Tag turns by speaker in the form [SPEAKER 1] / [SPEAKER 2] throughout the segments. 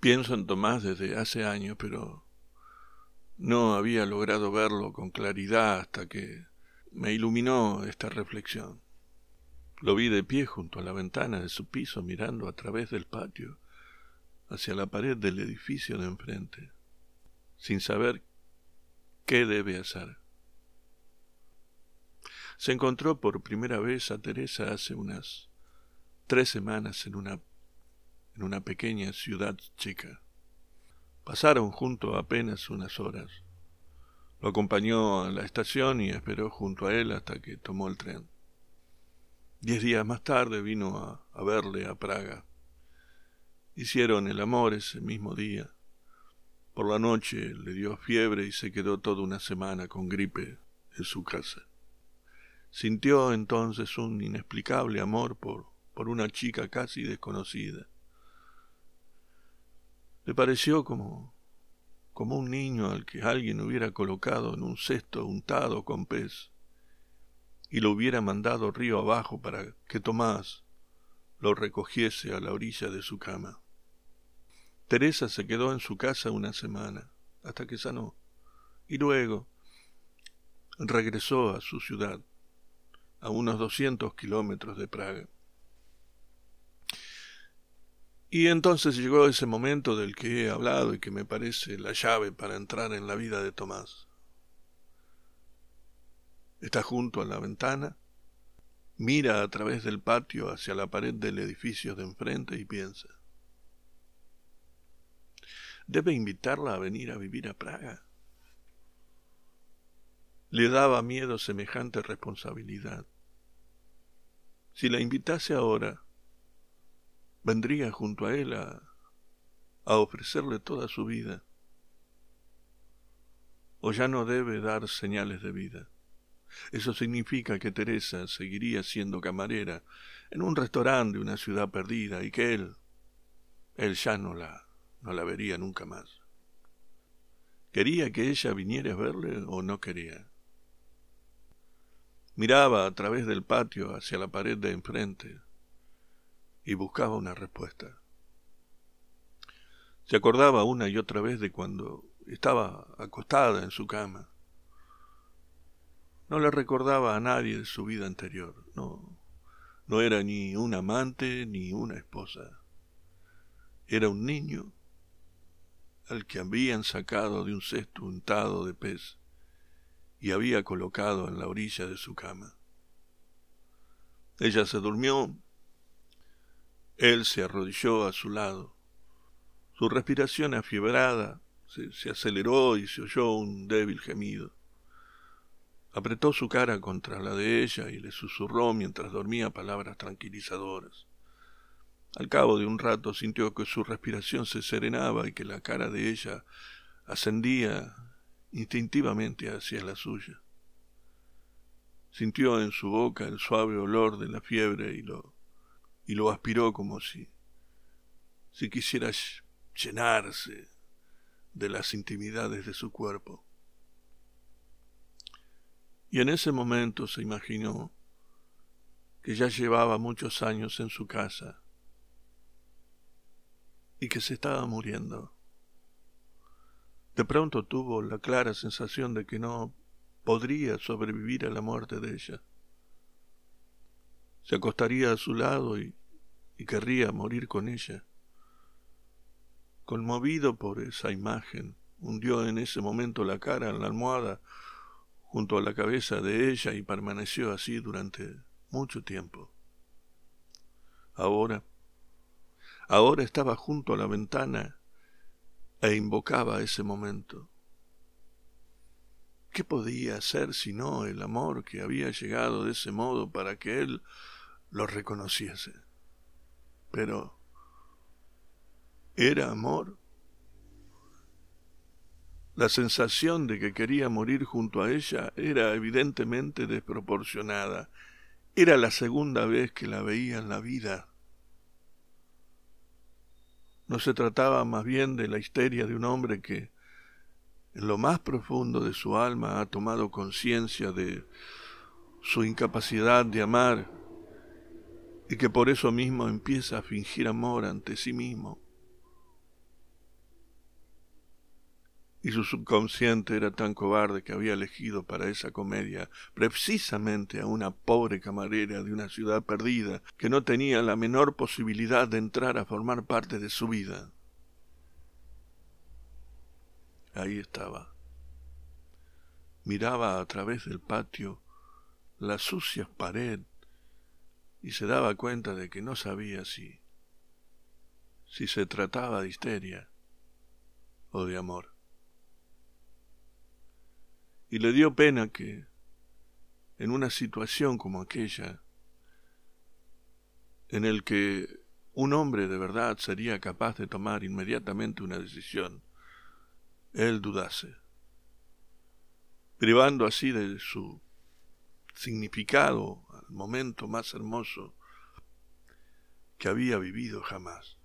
[SPEAKER 1] Pienso en Tomás desde hace años, pero no había logrado verlo con claridad hasta que me iluminó esta reflexión. Lo vi de pie junto a la ventana de su piso mirando a través del patio hacia la pared del edificio de enfrente, sin saber qué debe hacer. Se encontró por primera vez a Teresa hace unas tres semanas en una, en una pequeña ciudad chica. Pasaron junto apenas unas horas. Lo acompañó a la estación y esperó junto a él hasta que tomó el tren. Diez días más tarde vino a, a verle a Praga. Hicieron el amor ese mismo día. Por la noche le dio fiebre y se quedó toda una semana con gripe en su casa. Sintió entonces un inexplicable amor por, por una chica casi desconocida. Le pareció como, como un niño al que alguien hubiera colocado en un cesto untado con pez y lo hubiera mandado río abajo para que Tomás lo recogiese a la orilla de su cama. Teresa se quedó en su casa una semana, hasta que sanó, y luego regresó a su ciudad, a unos doscientos kilómetros de Praga. Y entonces llegó ese momento del que he hablado y que me parece la llave para entrar en la vida de Tomás. Está junto a la ventana, mira a través del patio hacia la pared del edificio de enfrente y piensa. ¿Debe invitarla a venir a vivir a Praga? Le daba miedo semejante responsabilidad. Si la invitase ahora, vendría junto a él a, a ofrecerle toda su vida. O ya no debe dar señales de vida. Eso significa que Teresa seguiría siendo camarera en un restaurante de una ciudad perdida y que él, él ya no la, no la vería nunca más. ¿Quería que ella viniera a verle o no quería? Miraba a través del patio hacia la pared de enfrente y buscaba una respuesta. Se acordaba una y otra vez de cuando estaba acostada en su cama. No le recordaba a nadie de su vida anterior, no, no era ni un amante ni una esposa. Era un niño al que habían sacado de un cesto untado de pez y había colocado en la orilla de su cama. Ella se durmió, él se arrodilló a su lado. Su respiración afiebrada se, aceleró y se oyó un débil gemido. Apretó su cara contra la de ella y le susurró mientras dormía palabras tranquilizadoras. Al cabo de un rato sintió que su respiración se serenaba y que la cara de ella ascendía instintivamente hacia la suya. Sintió en su boca el suave olor de la fiebre y lo, y lo aspiró como si, si quisiera llenarse de las intimidades de su cuerpo. Y en ese momento se imaginó que ya llevaba muchos años en su casa y que se estaba muriendo. De pronto tuvo la clara sensación de que no podría sobrevivir a la muerte de ella. Se acostaría a su lado y, y querría morir con ella. Conmovido por esa imagen, hundió en ese momento la cara en la almohada junto a la cabeza de ella y permaneció así durante mucho tiempo. Ahora, ahora estaba junto a la ventana e invocaba ese momento. ¿Qué podía hacer sino el amor que había llegado de ese modo para que él lo reconociese? Pero, ¿era amor? La sensación de que quería morir junto a ella era evidentemente desproporcionada. Era la segunda vez que la veía en la vida. No se trataba más bien de la histeria de un hombre que, en lo más profundo de su alma, ha tomado conciencia de su incapacidad de amar y que por eso mismo empieza a fingir amor ante sí mismo. Y su subconsciente era tan cobarde que había elegido para esa comedia precisamente a una pobre camarera de una ciudad perdida que no tenía la menor posibilidad de entrar a formar parte de su vida. Ahí estaba. Miraba a través del patio las sucias paredes y se daba cuenta de que no sabía si si se trataba de histeria o de amor. Y le dio pena que en una situación como aquella, en el que un hombre de verdad sería capaz de tomar inmediatamente una decisión, él dudase, privando así de su significado momento más hermoso que había vivido jamás.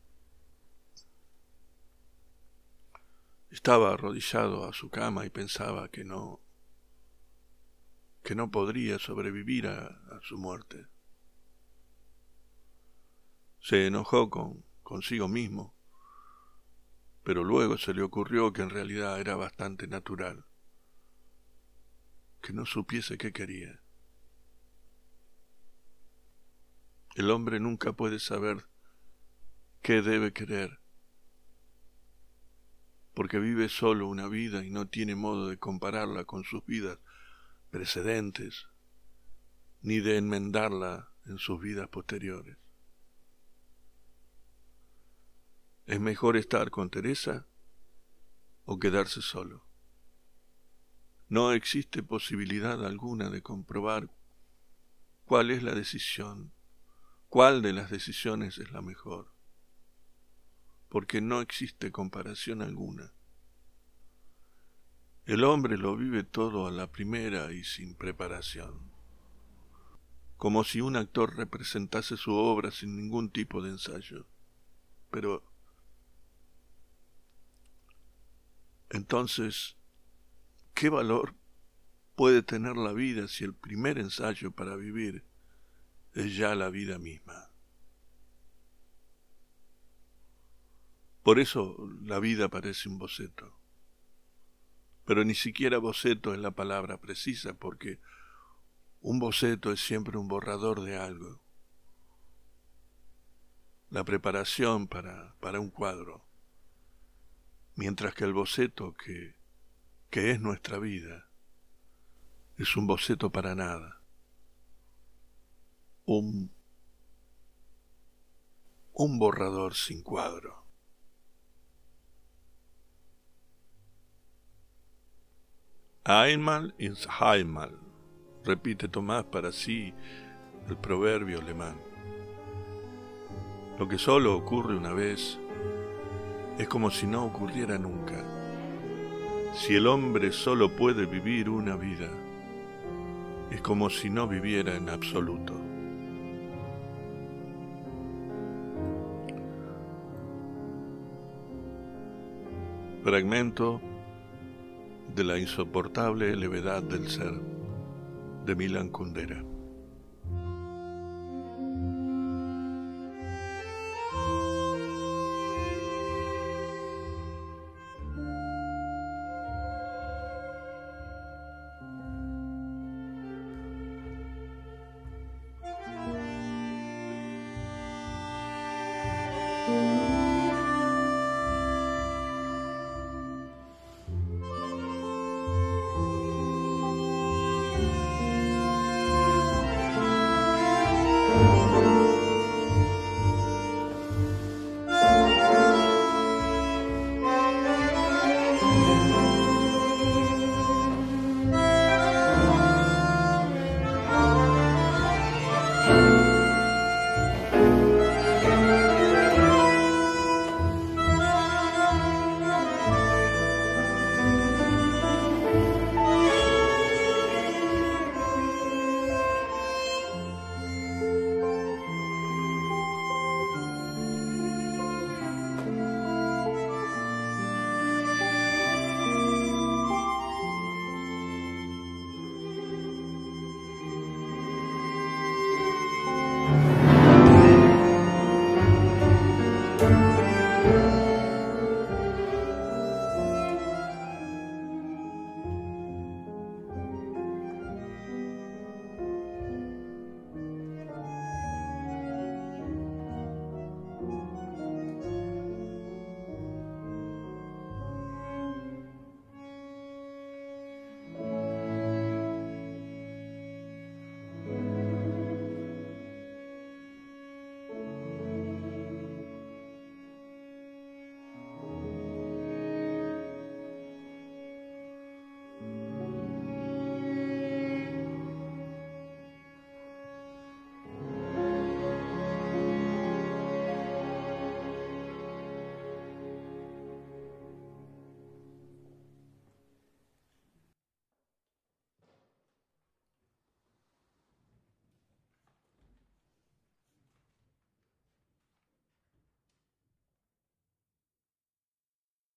[SPEAKER 1] Estaba arrodillado a su cama y pensaba que no que no podría sobrevivir a, su muerte. Se enojó con consigo mismo, pero luego se le ocurrió que en realidad era bastante natural, que no supiese qué quería. El hombre nunca puede saber qué debe querer, porque vive solo una vida y no tiene modo de compararla con sus vidas precedentes, ni de enmendarla en sus vidas posteriores. ¿Es mejor estar con Teresa o quedarse solo? No existe posibilidad alguna de comprobar cuál es la decisión cuál de las decisiones es la mejor, porque no existe comparación alguna. El hombre lo vive todo a la primera y sin preparación, como si un actor representase su obra sin ningún tipo de ensayo. Pero entonces, ¿qué valor puede tener la vida si el primer ensayo para vivir es ya la vida misma. Por eso la vida parece un boceto. Pero ni siquiera boceto es la palabra precisa, porque un boceto es siempre un borrador de algo. La preparación para, para un cuadro. Mientras que el boceto que, que es nuestra vida es un boceto para nada un, un borrador sin cuadro. Einmal ins Heimal, repite Tomás para sí el proverbio alemán. Lo que solo ocurre una vez es como si no ocurriera nunca. Si el hombre solo puede vivir una vida, es como si no viviera en absoluto. Fragmento de la insoportable levedad del ser de Milan Kundera.